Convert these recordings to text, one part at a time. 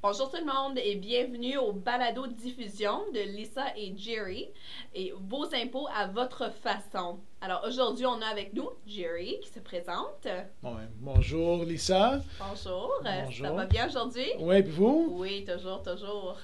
Bonjour tout le monde et bienvenue au balado diffusion de Lisa et Jerry et vos impôts à votre façon. Alors aujourd'hui, on a avec nous Jerry qui se présente. Bon, bonjour Lisa. Bonjour. Bonjour. Ça va bien aujourd'hui? Oui, puis vous? Oui, toujours, toujours.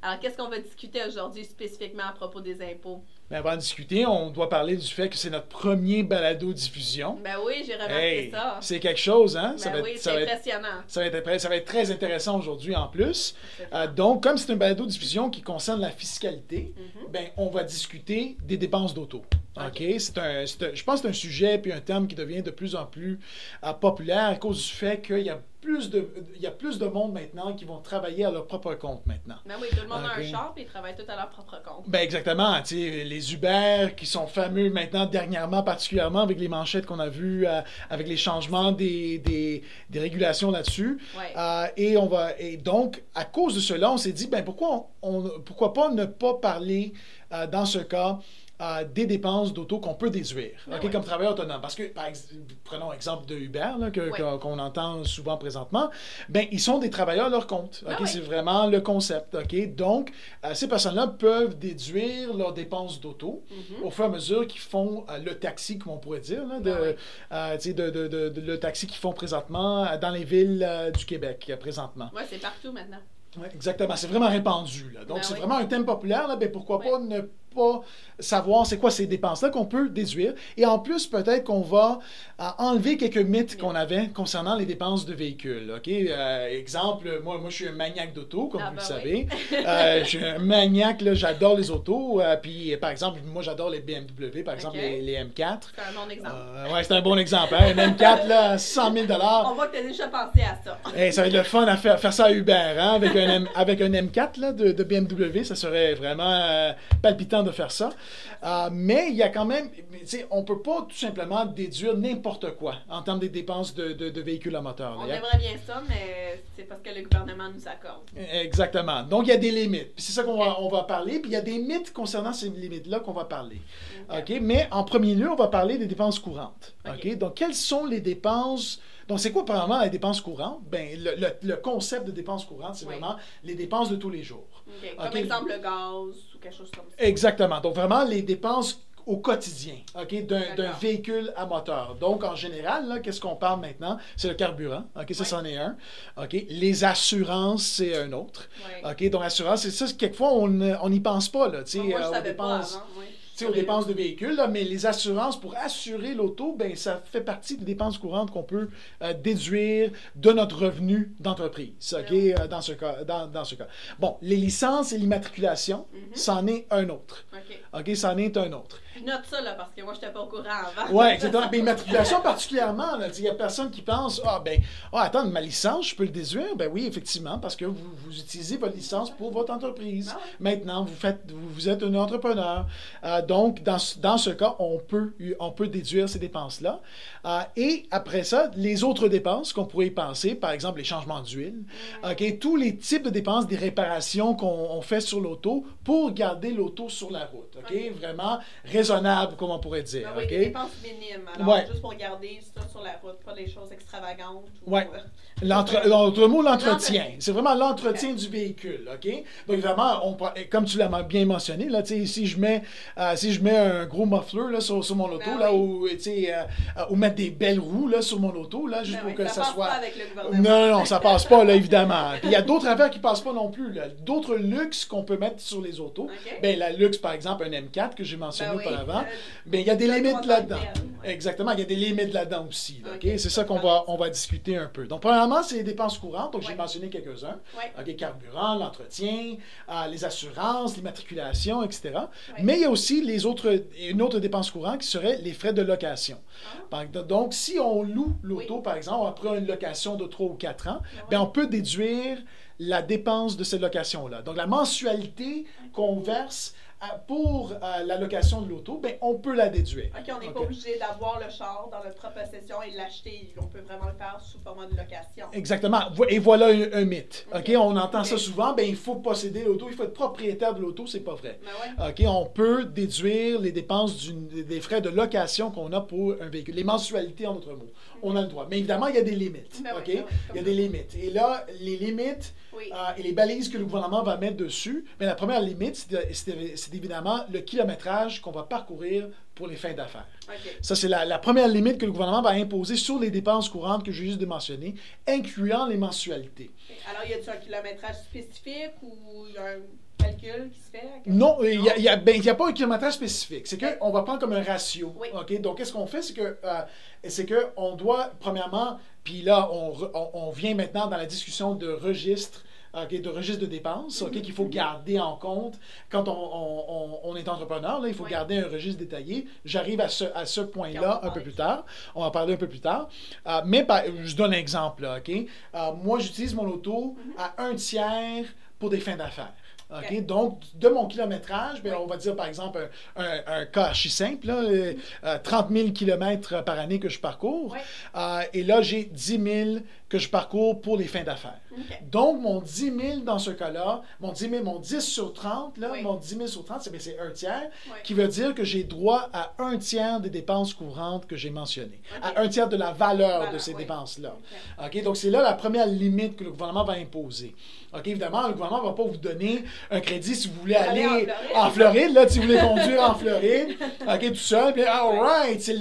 Alors, qu'est-ce qu'on va discuter aujourd'hui spécifiquement à propos des impôts? Ben, avant de discuter, on doit parler du fait que c'est notre premier balado diffusion. Ben oui, j'ai remarqué Hey, ça. c'est quelque chose, hein? Ben oui, ça, c'est va être, impressionnant. ça, va être, ça va être très intéressant aujourd'hui en plus. Euh, donc, comme c'est un balado diffusion qui concerne la fiscalité, Mhm. ben, on va discuter des dépenses d'auto. Ok. C'est un, c'est un- je pense que c'est un sujet puis un terme qui devient de plus en plus euh, populaire à cause du fait qu'il y a plus de, il y a plus de monde maintenant qui vont travailler à leur propre compte maintenant. Ben oui, tout le monde a un shop et ils travaillent tout à leur propre compte. Ben exactement, tu sais, les Uber qui sont fameux maintenant dernièrement, particulièrement avec les manchettes qu'on a vues, euh, avec les changements des, des, des régulations là-dessus. Ouais. Euh, et on va et donc à cause de cela, on s'est dit ben pourquoi on, on- pourquoi pas ne pas parler euh, dans ce cas euh, des dépenses d'auto qu'on peut déduire, ouais. comme travailleur autonome. Parce que, par ex- prenons l'exemple de Uber, là, que- Ouais. qu'on entend souvent présentement, ben, ils sont des travailleurs à leur compte. Ben ok, ouais. C'est vraiment le concept. ok. Donc, euh, ces personnes-là peuvent déduire leurs dépenses d'auto Mhm. au fur et à mesure qu'ils font euh, le taxi, comme on pourrait dire, là, de, ouais. euh, de, de- de- de- le taxi qu'ils font présentement dans les villes du Québec, présentement. Ouais, c'est partout maintenant. Exactement, c'est vraiment répandu. Là. Donc, Ben c'est oui. vraiment un thème populaire. Là. Ben, pourquoi pas ne pas savoir c'est quoi ces dépenses-là qu'on peut déduire. Et en plus, peut-être qu'on va euh, enlever quelques mythes qu'on avait concernant les dépenses de véhicules. OK? Euh, exemple, moi, moi, je suis un maniaque d'auto, comme Ah, vous ben le savez. Euh, je suis un maniaque, là, j'adore les autos. puis, par exemple, moi, j'adore les BMW, par exemple, les, les M4. C'est un bon exemple. Ouais, c'est un bon exemple. Hein? Un M4, là, 100 000 On voit que tu as déjà pensé à ça. Hey, ça va être le fun à faire, faire ça à Uber, hein, avec, un M- avec un M4 là, de, de BMW, ça serait vraiment euh, de faire ça. Euh, mais il y a quand même, on peut pas tout simplement déduire n'importe quoi en termes des dépenses de, de- de véhicules à moteur. On aimerait bien ça, mais c'est parce que le gouvernement nous accorde. Exactement. Donc, il y a des limites. C'est ça qu'on va, on va parler. Puis il y a des mythes concernant ces limites-là qu'on va parler. OK? Mais en premier lieu, on va parler des dépenses courantes. OK? Donc, quelles sont les dépenses. Donc, c'est quoi, premièrement, les dépenses courantes? Ben, le, le- le concept de dépenses courantes, c'est Oui. vraiment les dépenses de tous les jours. Ok. Comme exemple le gaz ou quelque chose comme ça. Exactement. Donc, vraiment, les dépenses au quotidien, OK, d'un, véhicule à moteur. Donc, en général, là, qu'est-ce qu'on parle maintenant? C'est le carburant. OK, ça, c'en est un. OK, les assurances, c'est un autre. OK, donc assurance, c'est ça, quelquefois, on n'y pense pas, là, Moi, je euh, savais pas dépenses. avant. Aux dépenses de véhicules, là, mais les assurances pour assurer l'auto, ben, ça fait partie des dépenses courantes qu'on peut euh, déduire de notre revenu d'entreprise, OK, Ouais. euh, dans, ce cas, dans, dans ce cas. Bon, les licences et l'immatriculation, Mhm. c'en est un autre. Ok. OK, c'en est un autre. Note ça, là, parce que moi, je n'étais pas au courant avant. Ouais, exactement. Mais immatriculation particulièrement, il n'y a personne qui pense Ah, ben, ah, attends, ma licence, je peux le déduire? Ben oui, effectivement, parce que vous, vous utilisez votre licence pour votre entreprise. Ah. Maintenant, vous, faites, vous, vous êtes un entrepreneur. Euh, donc, dans, ce- dans ce cas, on peut, on peut déduire ces dépenses-là. Euh, et après ça, les autres dépenses qu'on pourrait y penser, par exemple les changements d'huile, OK, tous les types de dépenses, des réparations qu'on on fait sur l'auto pour garder l'auto sur la route. OK, Ok. vraiment raisonnable, comme on pourrait dire. Ben oui, OK? des dépenses minimes. Alors, Ouais. juste pour garder ça sur la route, pas des choses extravagantes. ou- Ouais. L'entre- L'autre mot, l'entretien. C'est vraiment l'entretien du véhicule, OK? Donc, évidemment, on, comme tu l'as bien mentionné, là, tu sais, si je mets, euh, si je mets un gros muffler là, sur, sur mon auto, Ben là, ou, tu sais, euh, ou mettre des belles roues là, sur mon auto, là, juste Ben pour oui, que ça ça, passe soit... pas avec le Non, non, non, ça passe pas, là, évidemment. Puis il y a d'autres affaires qui passent pas non plus. D'autres luxes qu'on peut mettre sur les autos. Ben, la luxe, par exemple, un M4 que j'ai mentionné Ben oui. auparavant. Ben, il y a des limites là-dedans. ouais. Exactement, il y a des limites là-dedans aussi. là. C'est ça qu'on va, on va discuter un peu. Donc, premièrement, c'est les dépenses courantes. Donc, j'ai mentionné quelques-uns. Ouais. OK, carburant, l'entretien, euh, les assurances, l'immatriculation, etc. Ouais. Mais il y a aussi les autres, une autre dépense courante qui serait les frais de location. Ah. Donc, si on loue l'auto, Oui. par exemple, après une location de 3 ou 4 ans, ben, on peut déduire la dépense de cette location-là. Donc, la mensualité qu'on verse pour euh, la location de l'auto, ben, on peut la déduire. Ok, on n'est pas obligé d'avoir le char dans notre propre possession et l'acheter. On peut vraiment le faire sous format de location. Exactement. Et voilà un, un mythe. Ok. On entend ça souvent, ben, il faut posséder l'auto, il faut être propriétaire de l'auto, c'est pas vrai. Ouais. OK, on peut déduire les dépenses des frais de location qu'on a pour un véhicule, les mensualités en d'autres mots. On a le droit. Mais évidemment, il y a des limites. Ben OK? ben il y a des limites. Et là, les limites Oui. euh, et les balises que le gouvernement va mettre dessus, mais la première limite, c'est c'est- évidemment le kilométrage qu'on va parcourir pour les fins d'affaires. Ça, c'est la, la première limite que le gouvernement va imposer sur les dépenses courantes que j'ai juste mentionnées, incluant les mensualités. Alors, y a-t-il un kilométrage spécifique ou y a un calcul qui se fait? Non, il n'y a, y a- ben, a pas un kilométrage spécifique. C'est qu'on va prendre comme un ratio. Oui. Donc, qu'est-ce qu'on fait? C'est que euh, c'est qu'on doit, premièrement, puis là, on, on, on vient maintenant dans la discussion de registre. OK, de registre de dépenses, OK, Mhm. qu'il faut garder en compte quand on, on- on- on est entrepreneur. Là, il faut Oui. garder un registre détaillé. J'arrive à ce, à ce point-là un peu plus tard. On va en parler un peu plus tard. Euh, mais je donne un exemple. là, OK? Euh, moi, j'utilise mon auto Mhm. à un tiers pour des fins d'affaires. OK? Ok. Donc, de mon kilométrage, ben, Oui. on va dire par exemple un, un, un cas archi simple, là, euh, euh, 30 000 km par année que je parcours. Oui. Euh, et là, j'ai 10 000 que je parcours pour les fins d'affaires. Donc, mon 10 000 dans ce cas-là, mon 10 000, mon 10 sur 30, là, Oui. mon 10 000 sur 30, c'est ben, c'est un tiers, Oui. qui veut dire que j'ai droit à un tiers des dépenses courantes que j'ai mentionnées, à un tiers de la valeur de ces oui. dépenses-là. Ok. OK? Donc, c'est là la première limite que le gouvernement va imposer. OK? Évidemment, le gouvernement ne va pas vous donner un crédit si vous voulez Aller aller en en Floride, là, si vous voulez conduire en Floride, OK, tout seul, puis all right, c'est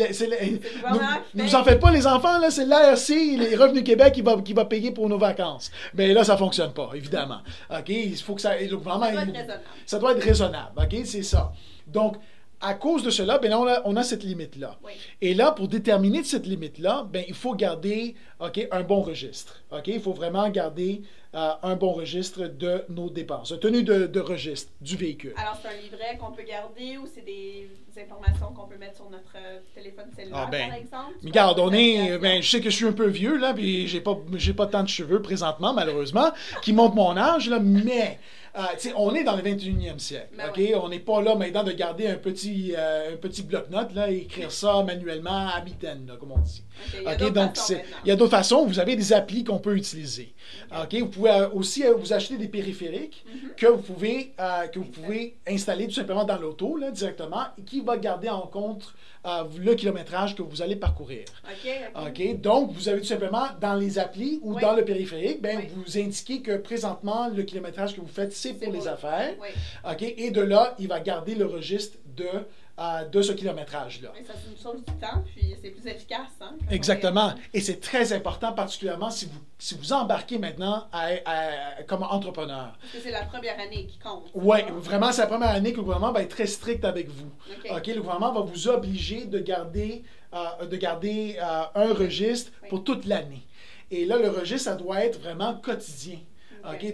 nous, nous en faites pas, les enfants, là, c'est l'ARC, les Revenus Québec qui va, qui va payer pour nos vacances. Mais là, ça fonctionne pas, évidemment. OK? Il faut que ça... Le gouvernement... Ça doit être raisonnable. ça doit être raisonnable, OK? C'est ça. Donc, à cause de cela, ben là, on a, on a cette limite-là. Oui. Et là, pour déterminer cette limite-là, ben, il faut garder OK, un bon registre. OK? Il faut vraiment garder euh, un bon registre de nos dépenses, une tenue de, de registre du véhicule. Alors, c'est un livret qu'on peut garder ou c'est des informations qu'on peut mettre sur notre euh, téléphone cellulaire, Ah, ben, par exemple? Regarde, on est. Ben, je sais que je suis un peu vieux, là, puis j'ai pas, j'ai pas tant de cheveux présentement, malheureusement, qui montrent mon âge, là, mais. Euh, on est dans le 21e siècle, Ben OK? oui. On n'est pas là maintenant de garder un petit, euh, un petit bloc-notes, là, et écrire ça manuellement à mitaine, là, comme on dit. Ok, il y a OK, d'autres donc il y a d'autres façons. Vous avez des applis qu'on peut utiliser. OK, vous pouvez euh, aussi vous acheter des périphériques Mhm. que vous pouvez que vous pouvez installer tout simplement dans l'auto là directement et qui va garder en compte le kilométrage que vous allez parcourir. OK, donc vous avez tout simplement dans les applis ou Oui. dans le périphérique, ben Oui. vous indiquez que présentement le kilométrage que vous faites c'est pour les affaires. Oui. OK, et de là, il va garder le registre de euh, de ce kilométrage là. Mais ça nous sauve du temps, puis c'est plus efficace. Hein, Exactement. Et c'est très important, particulièrement si vous, si vous embarquez maintenant à- à- comme entrepreneur. Parce que c'est la première année qui compte. Oui, vraiment, c'est la première année que le gouvernement va être très strict avec vous. OK. OK, le gouvernement va vous obliger de garder, euh, de garder euh, un registre Oui. pour toute l'année. Et là, le registre, ça doit être vraiment quotidien.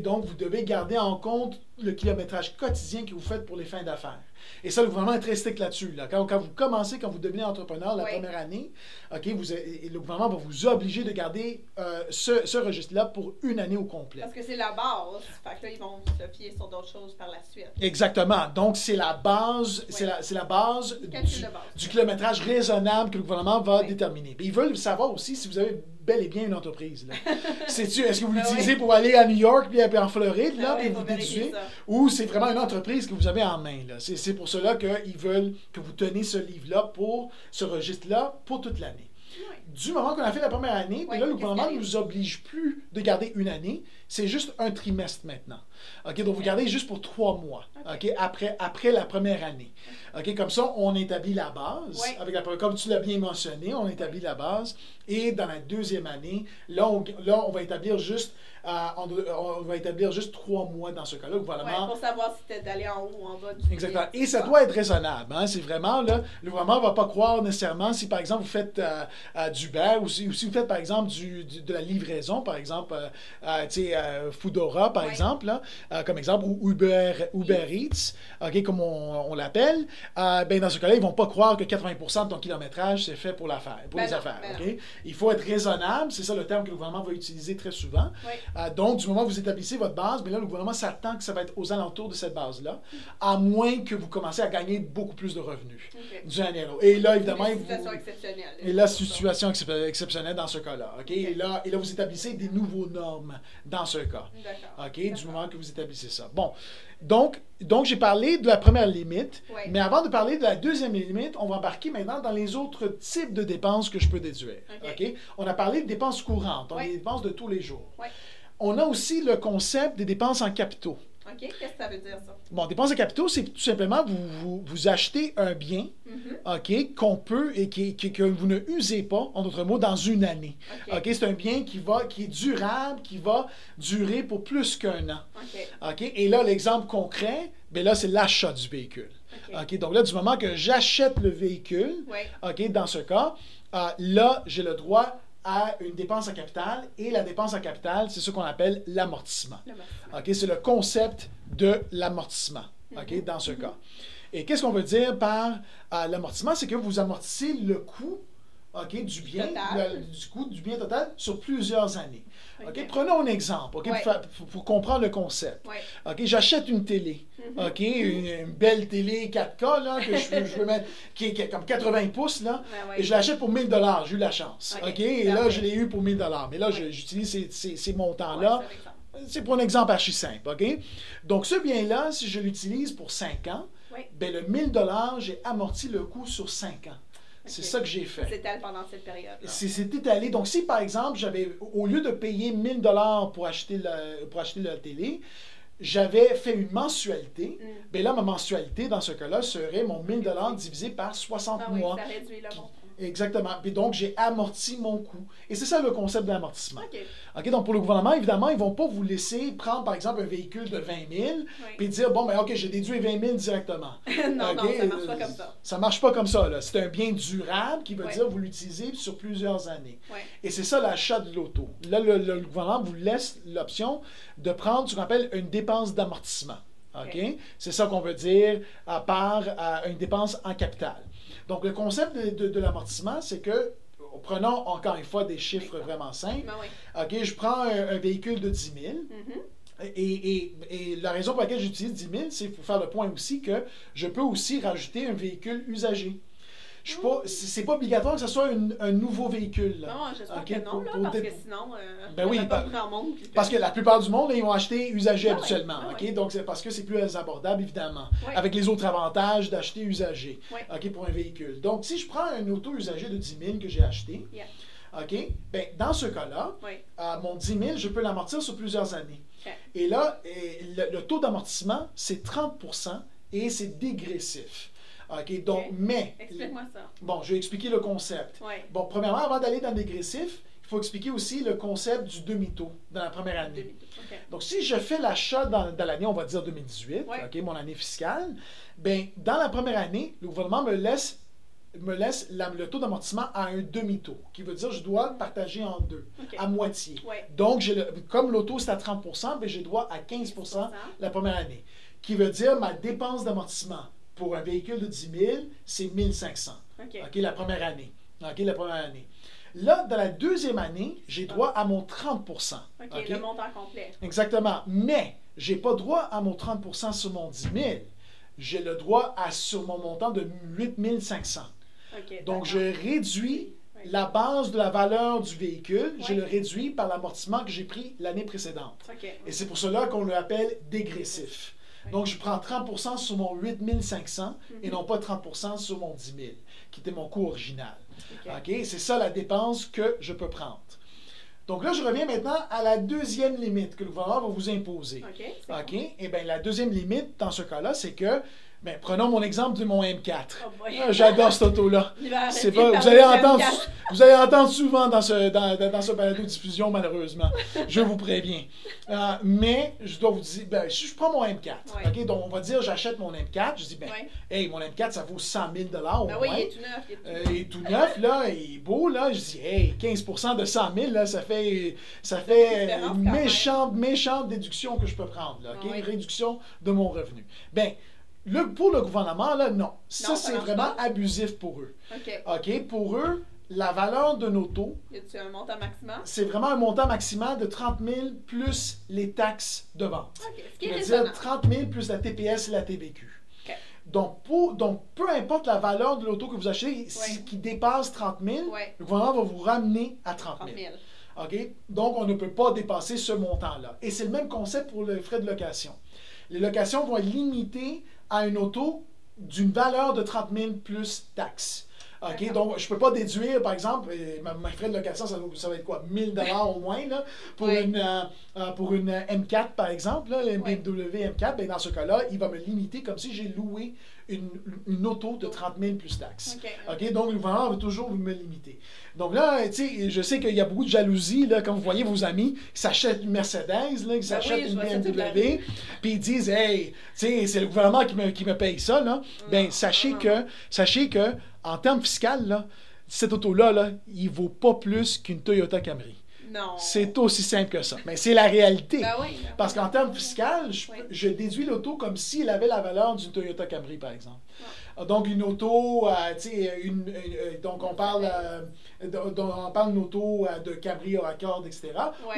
Donc, vous devez garder en compte le kilométrage quotidien que vous faites pour les fins d'affaires. Et ça, le gouvernement est très strict là-dessus. Là. Quand, quand vous commencez, quand vous devenez entrepreneur la Oui. première année, OK, vous, et le gouvernement va vous obliger de garder euh, ce, ce registre-là pour une année au complet. Parce que c'est la base. Fait que là, ils vont se fier sur d'autres choses par la suite. Exactement. Donc, c'est la base, c'est Oui. la, c'est la base du, base. kilométrage raisonnable que le gouvernement va Oui. déterminer. Ils veulent savoir aussi si vous avez bel et bien une entreprise. est-ce que vous Ben l'utilisez oui. pour aller à New York puis en Floride, là, Ah puis vous ça. ou c'est vraiment une entreprise que vous avez en main. C'est, pour cela qu'ils veulent que vous teniez ce livre-là pour ce registre-là pour toute l'année. Oui. Du moment qu'on a fait la première année, puis là, le gouvernement ne nous oblige plus de garder une année, c'est juste un trimestre maintenant. OK, donc vous gardez juste pour trois mois, OK. OK, après, après la première année. Comme ça, on établit la base. Avec la, comme tu l'as bien mentionné, on établit la base. Et dans la deuxième année, là, on, là, on va établir juste, euh, on, on va établir juste trois mois dans ce cas-là. Le Ouais, gouvernement pour savoir si t'es d'aller en haut ou en bas du Exactement. Et ça doit être raisonnable. Hein? C'est vraiment, là, le gouvernement ne va pas croire nécessairement si, par exemple, vous faites euh, euh, du Uber ou si, ou si vous faites, par exemple, du, du- de la livraison, par exemple, euh, tu sais, Foodora, par Ouais. exemple, là, comme exemple, ou Uber, Uber Eats, OK, comme on, on l'appelle, ben, dans ce cas-là, ils ne vont pas croire que 80% de ton kilométrage, c'est fait pour l'affaire, pour Ben les non, affaires. ben? Il faut être raisonnable, c'est ça le terme que le gouvernement va utiliser très souvent. Oui. Euh, donc, du moment où vous établissez votre base, mais là, le gouvernement s'attend que ça va être aux alentours de cette base-là, à moins que vous commencez à gagner beaucoup plus de revenus OK. d'une année. Et là, évidemment, vous- situation exceptionnelle. et là, situation excep- exceptionnelle dans ce cas-là. OK? Et, là, et là, vous établissez des nouveaux normes dans ce cas. D'accord. OK? Du moment que vous établissez ça. Bon. Donc, donc j'ai parlé de la première limite. Mais avant de parler de la deuxième limite, on va embarquer maintenant dans les autres types de dépenses que je peux déduire. OK. On a parlé de dépenses courantes, donc Ouais. les dépenses de tous les jours. On a aussi le concept des dépenses en capitaux. OK, qu'est-ce que ça veut dire, ça? Bon, dépenses en capitaux, c'est tout simplement vous, vous, vous achetez un bien Mhm. OK, qu'on peut et qui, qui- que vous ne usez pas, en d'autres mots, dans une année. OK. C'est un bien qui, va, qui est durable, qui va durer pour plus qu'un an. OK. OK, et là, l'exemple concret, ben là, c'est l'achat du véhicule. OK. OK, donc là, du moment que j'achète le véhicule. OK, dans ce cas, euh, là, j'ai le droit à une dépense en capital et la dépense en capital, c'est ce qu'on appelle l'amortissement. Le merci. OK, c'est le concept de l'amortissement, Mhm. dans ce cas. Et qu'est-ce qu'on veut dire par euh, l'amortissement? C'est que vous amortissez le coût du bien, le- du coût du bien total sur plusieurs années. Prenons un exemple, OK, Ouais. pour, comprendre le concept. Ouais. J'achète une télé. Mhm. OK, une, une belle télé 4K là, que je, veux- je veux mettre, qui est, comme 80 pouces, là. Ouais. Et je l'achète pour 1000 dollars, j'ai eu la chance. OK, et là, je l'ai eu pour 1000 dollars. Mais là, j'utilise ces, ces, ces Ouais, montants-là. c'est pour un exemple archi simple, OK? Donc, ce bien-là, si je l'utilise pour 5 ans, ben le 1000 dollars, j'ai amorti le coût sur 5 ans. C'est ça que j'ai fait. S'étale pendant cette période. C'est étalé. Donc, si par exemple, j'avais, au lieu de payer 1000 dollars pour acheter la, pour acheter la télé, j'avais fait une mensualité, Mm. ben là, ma mensualité, dans ce cas-là, serait mon 1000 dollars divisé par 60 Ah oui, mois. ça réduit le montant. Exactement. Puis donc, j'ai amorti mon coût. Et c'est ça le concept de l'amortissement. OK. Donc pour le gouvernement, évidemment, ils vont pas vous laisser prendre, par exemple, un véhicule de 20 000 Oui. puis dire, bon, ben OK, j'ai déduit 20 000 directement. non, non, OK, ça marche pas euh, comme ça. Ça marche pas comme ça. là. C'est un bien durable qui veut Ouais. dire vous l'utilisez sur plusieurs années. Et c'est ça l'achat de l'auto. Là, le, le- le gouvernement vous laisse l'option de prendre ce qu'on appelle une dépense d'amortissement. OK? C'est ça qu'on veut dire à part à une dépense en capital. Donc, le concept de, de- de l'amortissement, c'est que, prenons encore une fois des chiffres vraiment simples. Ben oui. OK, je prends un, un véhicule de 10 000. Mhm. Et, et- et la raison pour laquelle j'utilise 10 000, c'est pour faire le point aussi que je peux aussi rajouter un véhicule usagé. Je suis pas, c'est pas obligatoire que ce soit une- un nouveau véhicule. là. Non, j'espère OK, que non, pour- là, pour parce que sinon, euh, Ben oui, pas par- monde. Parce que la plupart du monde, là, ils vont acheter usagé Ah habituellement. ah OK? ouais. Donc, c'est parce que c'est plus abordable, évidemment. Ouais. Avec les autres avantages d'acheter usagé Ouais. OK, pour un véhicule. Donc, si je prends un auto usagé de 10 000 que j'ai acheté, Yeah. OK, ben, dans ce cas-là, Oui. à mon 10 000, je peux l'amortir sur plusieurs années. Et là, le, le taux d'amortissement, c'est 30% et c'est dégressif. OK, donc, mais, Explique-moi ça. bon, je vais expliquer le concept. Bon, premièrement, avant d'aller dans le dégressif, il faut expliquer aussi le concept du demi-taux dans la première année. OK. Donc, si je fais l'achat dans, dans l'année, on va dire 2018, Ouais. OK, mon année fiscale, ben, dans la première année, le gouvernement me laisse, me laisse la- le taux d'amortissement à un demi-taux, qui veut dire que je dois partager en deux, à moitié. Ouais. Donc, j'ai le- comme l'auto c'est à 30 ben, j'ai droit à 15% la première année, qui veut dire ma dépense d'amortissement pour un véhicule de 10 000, c'est 1500. OK. OK, la première année. OK, la première année. Là, dans la deuxième année, j'ai droit à mon 30 OK, OK? le montant complet. Exactement. Mais, j'ai pas droit à mon 30 sur mon 10 000. J'ai le droit à sur mon montant de 8 500. OK. Donc, je réduis Oui. la base de la valeur du véhicule, je Oui. le réduis par l'amortissement que j'ai pris l'année précédente. OK. Et c'est pour cela qu'on l'appelle dégressif. Donc, je prends 30% sur mon 8500 et Mhm. non pas 30% sur mon 10 000, qui était mon coût original. OK. C'est ça la dépense que je peux prendre. Donc là, je reviens maintenant à la deuxième limite que le gouvernement va vous imposer. OK. bon. Et bien, la deuxième limite dans ce cas-là, c'est que, ben, prenons mon exemple de mon M4. Oh boy. Ah, J'adore cette auto-là. C'est pas, vous, allez entendre, M4. vous allez entendre souvent dans ce, dans, dans- ce balado diffusion, malheureusement. Je vous préviens. Euh, mais je dois vous dire, ben, si je prends mon M4, Ouais. Donc on va dire j'achète mon M4, je dis, ben, Ouais. hey, mon M4, ça vaut 100 000 au Ben oui, il est tout neuf. il est tout Euh, neuf. il est tout neuf, là, il est beau, là. Je dis, hey, 15 de 100 000, là, ça fait, ça fait une méchante, méchante déduction que je peux prendre, là, OK? Ah. Une réduction de mon revenu. Ben, le, pour le gouvernement, là, non. Ça, Non, ça c'est vraiment pas. abusif pour eux. OK. OK? Pour eux, la valeur d'un auto, Y a-tu un montant maximum? c'est vraiment un montant maximal de 30 000 plus les taxes de vente. Ok, ce qui est dire 30 000 plus la TPS et la TVQ. Ok. Donc, pour, donc, peu importe la valeur de l'auto que vous achetez, si- Ouais. qui dépasse 30 000, Ouais, le gouvernement va vous ramener à 30 30 000. 000. OK? Donc, on ne peut pas dépasser ce montant-là. Et c'est le même concept pour les frais de location. Les locations vont être limitées à une auto d'une valeur de 30 000 plus taxes. OK? Donc, je ne peux pas déduire, par exemple, ma, ma frais de location, ça, va- ça va être quoi? 1000 au moins, là, pour, Oui. une, euh, euh, pour une euh, M4, par exemple, là, Oui. BMW M4. Ben, dans ce cas-là, il va me limiter comme si j'ai loué une, une auto de 30 000 plus taxes. OK, donc le gouvernement va toujours me limiter. Donc là, tu sais, je sais qu'il y a beaucoup de jalousie, là, quand vous voyez vos amis qui s'achètent une Mercedes, là, qui s'achètent Ben oui, je une BMW, puis ils disent, hey, tu sais, c'est le gouvernement qui me, qui me paye ça, là. Ben, sachez non, que, sachez que, en termes fiscaux, là, cette auto-là, là, il vaut pas plus qu'une Toyota Camry. C'est aussi simple que ça. Mais c'est la réalité. Ben oui. ben Parce qu'en termes fiscaux, je déduis l'auto comme s'il avait la valeur d'une Toyota Camry, par exemple. Donc, une auto, euh, tu sais, une, une- euh, donc on parle, euh, donc on parle d'une auto de Camry à corde, etc.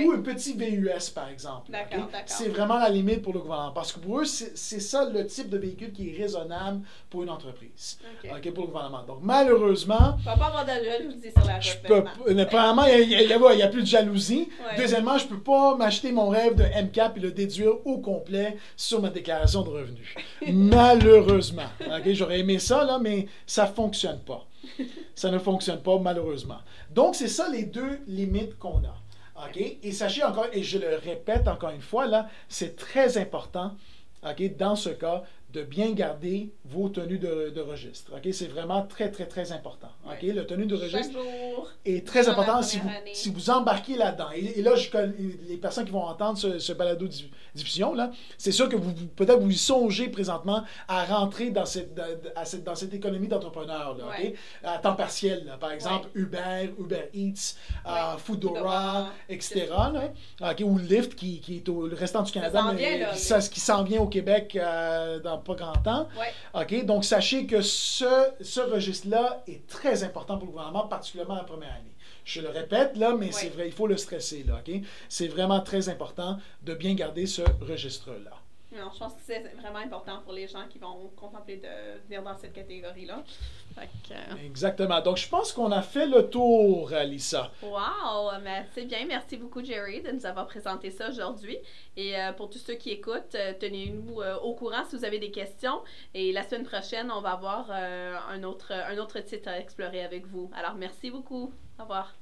Ou un petit VUS, par exemple. D'accord, d'accord. C'est vraiment la limite pour le gouvernement. Parce que pour eux, c'est c'est ça le type de véhicule qui est raisonnable pour une entreprise. Ok. pour le gouvernement. Donc, malheureusement, On va pas avoir de jalousie sur la je peux, premièrement, il n'y a, plus de jalousie. Ouais. Deuxièmement, je peux pas m'acheter mon rêve de MCAP et le déduire au complet sur ma déclaration de revenus. malheureusement. Ok, J'aurais aimé ça, là, mais ça fonctionne pas. Ça ne fonctionne pas, malheureusement. Donc, c'est ça les deux limites qu'on a. OK? Et sachez encore, et je le répète encore une fois, là, c'est très important, OK, dans ce cas, de bien garder vos tenues de, de registre. OK? C'est vraiment très, très, très important. OK? Ouais. Le tenue de registre jour. est très important si vous, année. si vous embarquez là-dedans. Et, et là, je les personnes qui vont entendre ce, ce balado di- diffusion là, c'est sûr que vous, peut-être vous y songez présentement à rentrer dans cette, à cette, dans cette économie d'entrepreneurs, là, Ouais. OK? à temps partiel. là. Par exemple, Uber, Uber Eats, euh. Foodora, etc. là. OK? Ou Lyft qui, qui est au le restant du Canada, mais là, qui s'en vient au Québec euh, dans pas grand temps. Ouais. OK? Donc, sachez que ce, ce registre-là est très important pour le gouvernement, particulièrement la première année. Je le répète, là, mais c'est vrai, il faut le stresser, là, OK? C'est vraiment très important de bien garder ce registre-là. Non, je pense que c'est vraiment important pour les gens qui vont contempler de venir dans cette catégorie-là. Que, euh, Exactement. Donc, je pense qu'on a fait le tour, Lisa. Wow, mais c'est bien. Merci beaucoup, Jerry, de nous avoir présenté ça aujourd'hui. Et euh, pour tous ceux qui écoutent, euh, tenez-nous euh, au courant si vous avez des questions. Et la semaine prochaine, on va avoir un, autre, un autre titre à explorer avec vous. Alors, merci beaucoup. Au revoir.